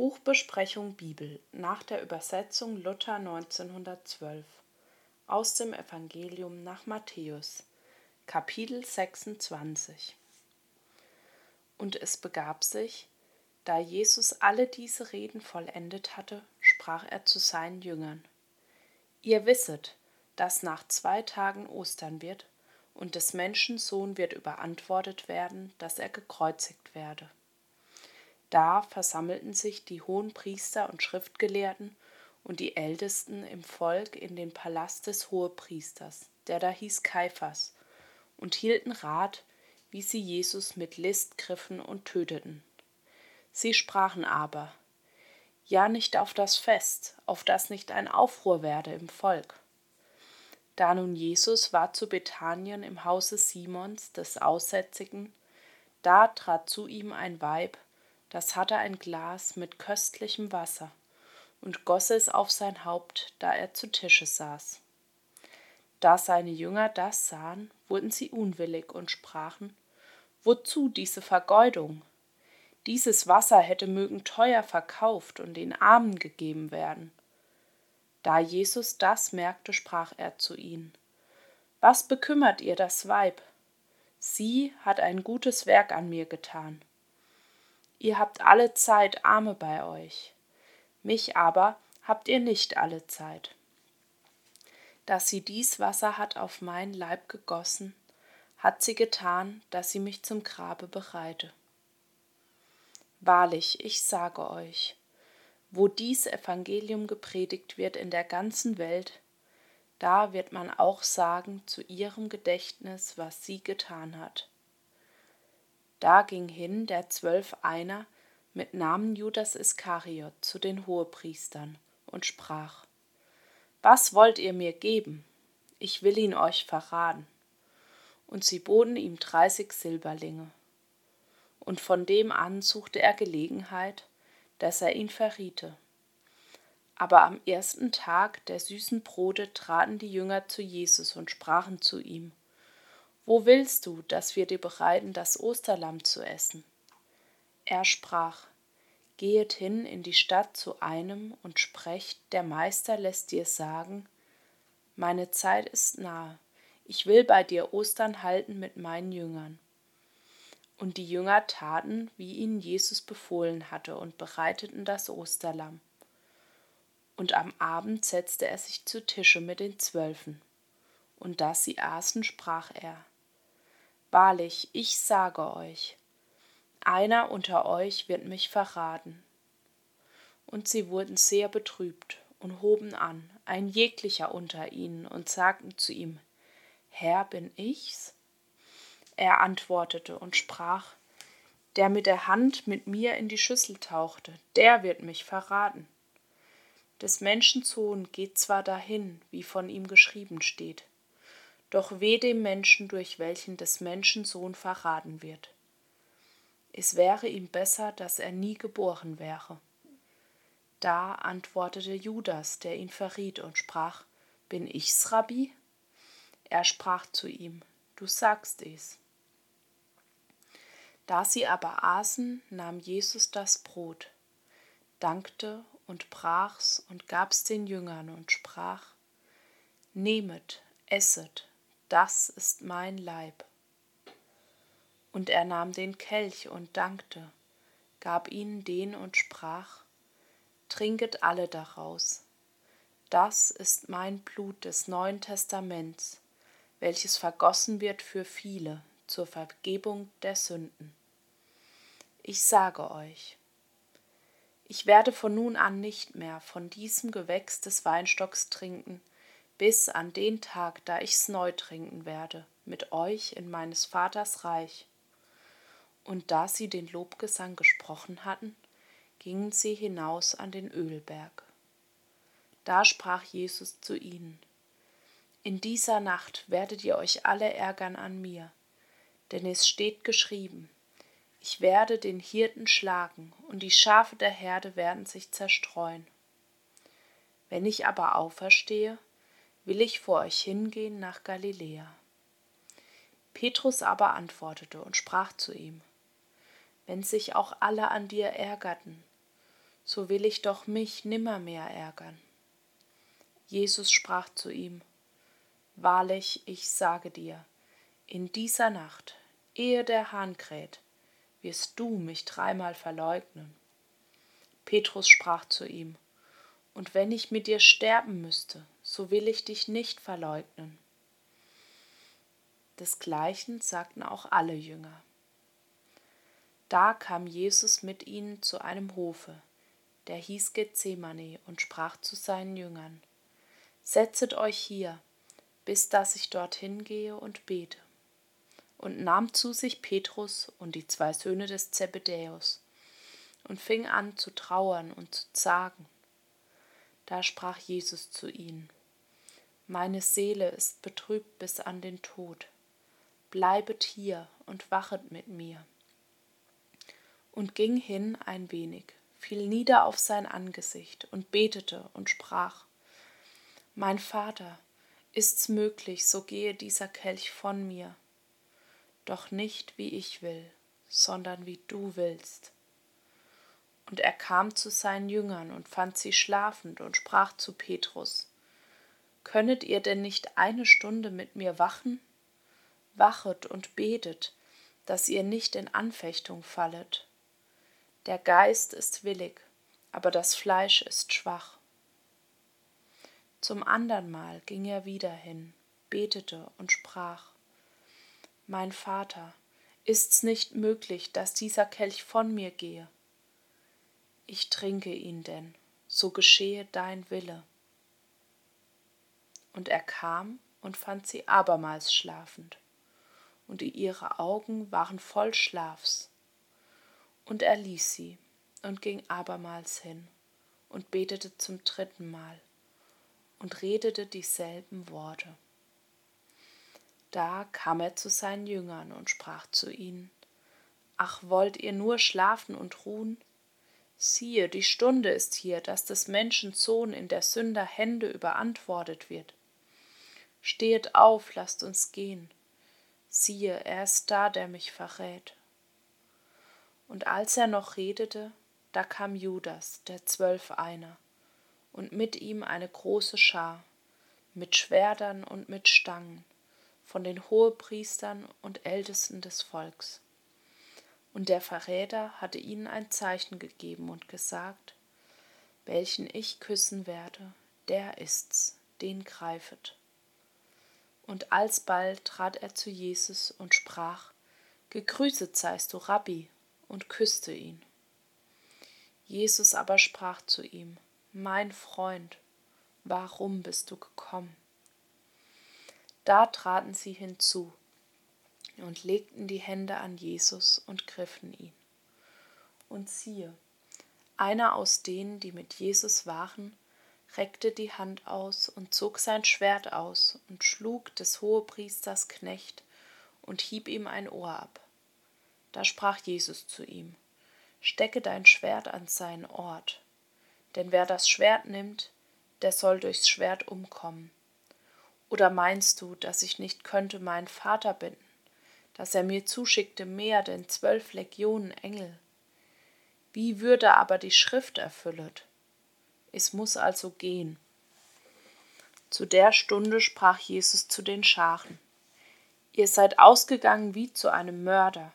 Buchbesprechung Bibel nach der Übersetzung Luther 1912 aus dem Evangelium nach Matthäus, Kapitel 26 Und es begab sich, da Jesus alle diese Reden vollendet hatte, sprach er zu seinen Jüngern: Ihr wisset, dass nach zwei Tagen Ostern wird, und des Menschen Sohn wird überantwortet werden, dass er gekreuzigt werde. Da versammelten sich die hohen Priester und Schriftgelehrten und die Ältesten im Volk in den Palast des Hohepriesters, der da hieß Kaiphas, und hielten Rat, wie sie Jesus mit List griffen und töteten. Sie sprachen aber, ja nicht auf das Fest, auf das nicht ein Aufruhr werde im Volk. Da nun Jesus war zu Bethanien im Hause Simons des Aussätzigen, da trat zu ihm ein Weib, das hatte ein Glas mit köstlichem Wasser und goss es auf sein Haupt, da er zu Tische saß. Da seine Jünger das sahen, wurden sie unwillig und sprachen, Wozu diese Vergeudung? Dieses Wasser hätte mögen teuer verkauft und den Armen gegeben werden. Da Jesus das merkte, sprach er zu ihnen, Was bekümmert ihr das Weib? Sie hat ein gutes Werk an mir getan. Ihr habt alle Zeit Arme bei euch, mich aber habt ihr nicht alle Zeit. Dass sie dies Wasser hat auf meinen Leib gegossen, hat sie getan, dass sie mich zum Grabe bereite. Wahrlich, ich sage euch, wo dies Evangelium gepredigt wird in der ganzen Welt, da wird man auch sagen zu ihrem Gedächtnis, was sie getan hat. Da ging hin der Zwölf einer mit Namen Judas Iskariot zu den Hohepriestern und sprach: Was wollt ihr mir geben? Ich will ihn euch verraten. Und sie boten ihm dreißig Silberlinge. Und von dem an suchte er Gelegenheit, dass er ihn verriete. Aber am ersten Tag der süßen Brote traten die Jünger zu Jesus und sprachen zu ihm: wo willst du, dass wir dir bereiten, das Osterlamm zu essen? Er sprach, Gehet hin in die Stadt zu einem und sprecht, der Meister lässt dir sagen, meine Zeit ist nahe, ich will bei dir Ostern halten mit meinen Jüngern. Und die Jünger taten, wie ihnen Jesus befohlen hatte, und bereiteten das Osterlamm. Und am Abend setzte er sich zu Tische mit den Zwölfen. Und da sie aßen, sprach er, Wahrlich, ich sage euch, einer unter euch wird mich verraten. Und sie wurden sehr betrübt und hoben an, ein jeglicher unter ihnen, und sagten zu ihm, Herr, bin ich's? Er antwortete und sprach, der mit der Hand mit mir in die Schüssel tauchte, der wird mich verraten. Des Menschen Sohn geht zwar dahin, wie von ihm geschrieben steht, doch weh dem Menschen, durch welchen des Menschen Sohn verraten wird. Es wäre ihm besser, dass er nie geboren wäre. Da antwortete Judas, der ihn verriet, und sprach, Bin ich's, Rabbi? Er sprach zu ihm, Du sagst es. Da sie aber aßen, nahm Jesus das Brot, dankte und brach's und gab's den Jüngern und sprach, Nehmet, esset, das ist mein Leib. Und er nahm den Kelch und dankte, gab ihnen den und sprach, Trinket alle daraus. Das ist mein Blut des Neuen Testaments, welches vergossen wird für viele zur Vergebung der Sünden. Ich sage euch, ich werde von nun an nicht mehr von diesem Gewächs des Weinstocks trinken, bis an den Tag, da ich's neu trinken werde, mit euch in meines Vaters Reich. Und da sie den Lobgesang gesprochen hatten, gingen sie hinaus an den Ölberg. Da sprach Jesus zu ihnen, In dieser Nacht werdet ihr euch alle ärgern an mir, denn es steht geschrieben, ich werde den Hirten schlagen, und die Schafe der Herde werden sich zerstreuen. Wenn ich aber auferstehe, will ich vor euch hingehen nach Galiläa. Petrus aber antwortete und sprach zu ihm, Wenn sich auch alle an dir ärgerten, so will ich doch mich nimmermehr ärgern. Jesus sprach zu ihm, Wahrlich, ich sage dir, in dieser Nacht, ehe der Hahn kräht, wirst du mich dreimal verleugnen. Petrus sprach zu ihm, Und wenn ich mit dir sterben müsste, so will ich dich nicht verleugnen. Desgleichen sagten auch alle Jünger. Da kam Jesus mit ihnen zu einem Hofe, der hieß Gethsemane, und sprach zu seinen Jüngern: Setzet euch hier, bis dass ich dorthin gehe und bete. Und nahm zu sich Petrus und die zwei Söhne des Zebedäus und fing an zu trauern und zu zagen. Da sprach Jesus zu ihnen: Meine Seele ist betrübt bis an den Tod. Bleibet hier und wachet mit mir. Und ging hin ein wenig, fiel nieder auf sein Angesicht und betete und sprach: Mein Vater, ist's möglich, so gehe dieser Kelch von mir. Doch nicht wie ich will, sondern wie du willst. Und er kam zu seinen Jüngern und fand sie schlafend und sprach zu Petrus, Könnet ihr denn nicht eine Stunde mit mir wachen? Wachet und betet, dass ihr nicht in Anfechtung fallet. Der Geist ist willig, aber das Fleisch ist schwach. Zum andern Mal ging er wieder hin, betete und sprach, Mein Vater, ist's nicht möglich, dass dieser Kelch von mir gehe? Ich trinke ihn denn, so geschehe dein Wille. Und er kam und fand sie abermals schlafend, und ihre Augen waren voll Schlafs. Und er ließ sie und ging abermals hin und betete zum dritten Mal und redete dieselben Worte. Da kam er zu seinen Jüngern und sprach zu ihnen, Ach, wollt ihr nur schlafen und ruhen? Siehe, die Stunde ist hier, dass des Menschen Sohn in der Sünder Hände überantwortet wird. Stehet auf, lasst uns gehen. Siehe, er ist da, der mich verrät. Und als er noch redete, da kam Judas, der Zwölf einer, und mit ihm eine große Schar, mit Schwertern und mit Stangen, von den Hohepriestern und Ältesten des Volks. Und der Verräter hatte ihnen ein Zeichen gegeben und gesagt, welchen ich küssen werde, der ist's, den greifet. Und alsbald trat er zu Jesus und sprach, Gegrüßet seist du, Rabbi, und küsste ihn. Jesus aber sprach zu ihm, Mein Freund, warum bist du gekommen? Da traten sie hinzu und legten die Hände an Jesus und griffen ihn. Und siehe, einer aus denen, die mit Jesus waren, reckte die Hand aus und zog sein Schwert aus und schlug des Hohepriesters Knecht und hieb ihm ein Ohr ab. Da sprach Jesus zu ihm, Stecke dein Schwert an seinen Ort, denn wer das Schwert nimmt, der soll durchs Schwert umkommen. Oder meinst du, dass ich nicht könnte meinen Vater bitten, dass er mir zuschickte mehr denn zwölf Legionen Engel? Wie würde aber die Schrift erfüllet? Es muss also gehen. Zu der Stunde sprach Jesus zu den Scharen. Ihr seid ausgegangen wie zu einem Mörder,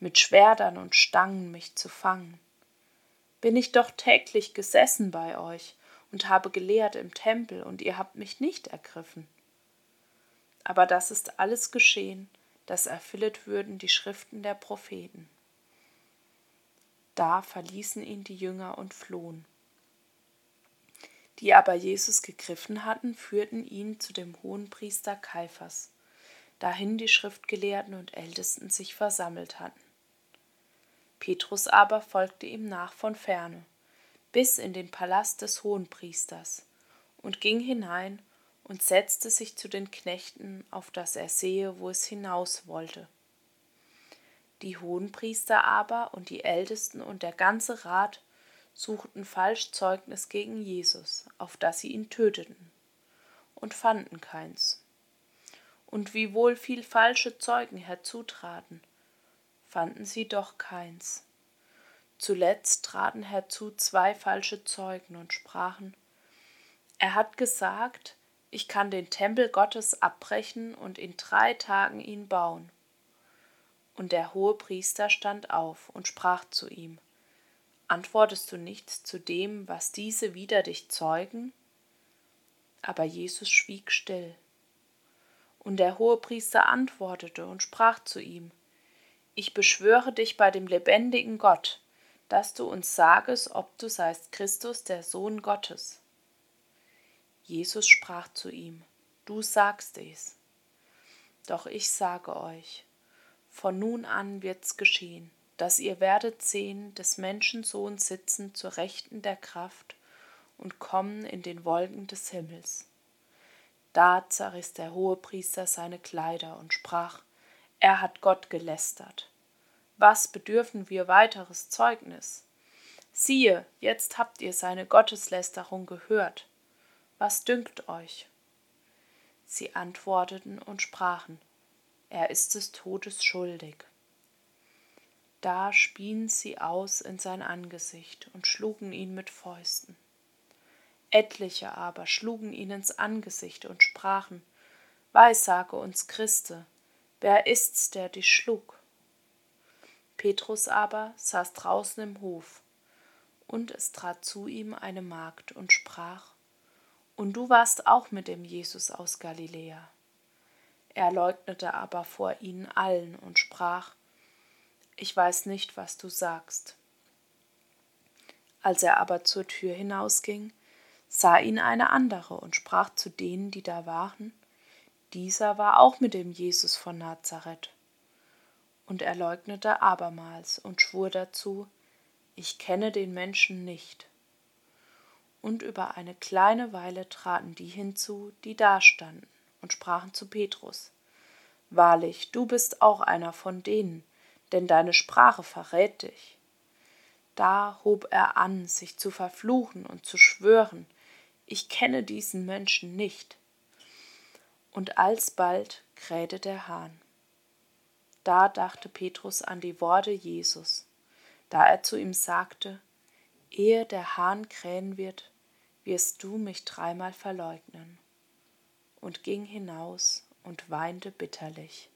mit Schwertern und Stangen mich zu fangen. Bin ich doch täglich gesessen bei euch und habe gelehrt im Tempel, und ihr habt mich nicht ergriffen. Aber das ist alles geschehen, dass erfüllet würden die Schriften der Propheten. Da verließen ihn die Jünger und flohen. Die aber Jesus gegriffen hatten, führten ihn zu dem Hohenpriester Kaiphas, dahin die Schriftgelehrten und Ältesten sich versammelt hatten. Petrus aber folgte ihm nach von ferne, bis in den Palast des Hohenpriesters, und ging hinein und setzte sich zu den Knechten, auf dass er sehe, wo es hinaus wollte. Die Hohenpriester aber und die Ältesten und der ganze Rat suchten Falschzeugnis gegen Jesus, auf dass sie ihn töteten, und fanden keins. Und wiewohl viel falsche Zeugen herzutraten, fanden sie doch keins. Zuletzt traten herzu zwei falsche Zeugen und sprachen, er hat gesagt, ich kann den Tempel Gottes abbrechen und in drei Tagen ihn bauen. Und der hohe Priester stand auf und sprach zu ihm, Antwortest du nichts zu dem, was diese wider dich zeugen? Aber Jesus schwieg still. Und der Hohepriester antwortete und sprach zu ihm, Ich beschwöre dich bei dem lebendigen Gott, dass du uns sagest, ob du seist Christus, der Sohn Gottes. Jesus sprach zu ihm, Du sagst es. Doch ich sage euch, von nun an wird's geschehen, dass ihr werdet sehen des Menschensohn sitzen zur Rechten der Kraft und kommen in den Wolken des Himmels. Da zerriss der Hohepriester seine Kleider und sprach, er hat Gott gelästert. Was bedürfen wir weiteres Zeugnis? Siehe, jetzt habt ihr seine Gotteslästerung gehört. Was dünkt euch? Sie antworteten und sprachen, er ist des Todes schuldig. Da spien sie aus in sein Angesicht und schlugen ihn mit Fäusten. Etliche aber schlugen ihn ins Angesicht und sprachen, Weissage uns Christe, wer ist's, der dich schlug? Petrus aber saß draußen im Hof, und es trat zu ihm eine Magd und sprach, Und du warst auch mit dem Jesus aus Galiläa. Er leugnete aber vor ihnen allen und sprach, Ich weiß nicht, was du sagst. Als er aber zur Tür hinausging, sah ihn eine andere und sprach zu denen, die da waren, dieser war auch mit dem Jesus von Nazareth. Und er leugnete abermals und schwur dazu, ich kenne den Menschen nicht. Und über eine kleine Weile traten die hinzu, die dastanden, und sprachen zu Petrus, Wahrlich, du bist auch einer von denen, denn deine Sprache verrät dich. Da hob er an, sich zu verfluchen und zu schwören, ich kenne diesen Menschen nicht. Und alsbald krähte der Hahn. Da dachte Petrus an die Worte Jesus, da er zu ihm sagte, Ehe der Hahn krähen wird, wirst du mich dreimal verleugnen, und ging hinaus und weinte bitterlich.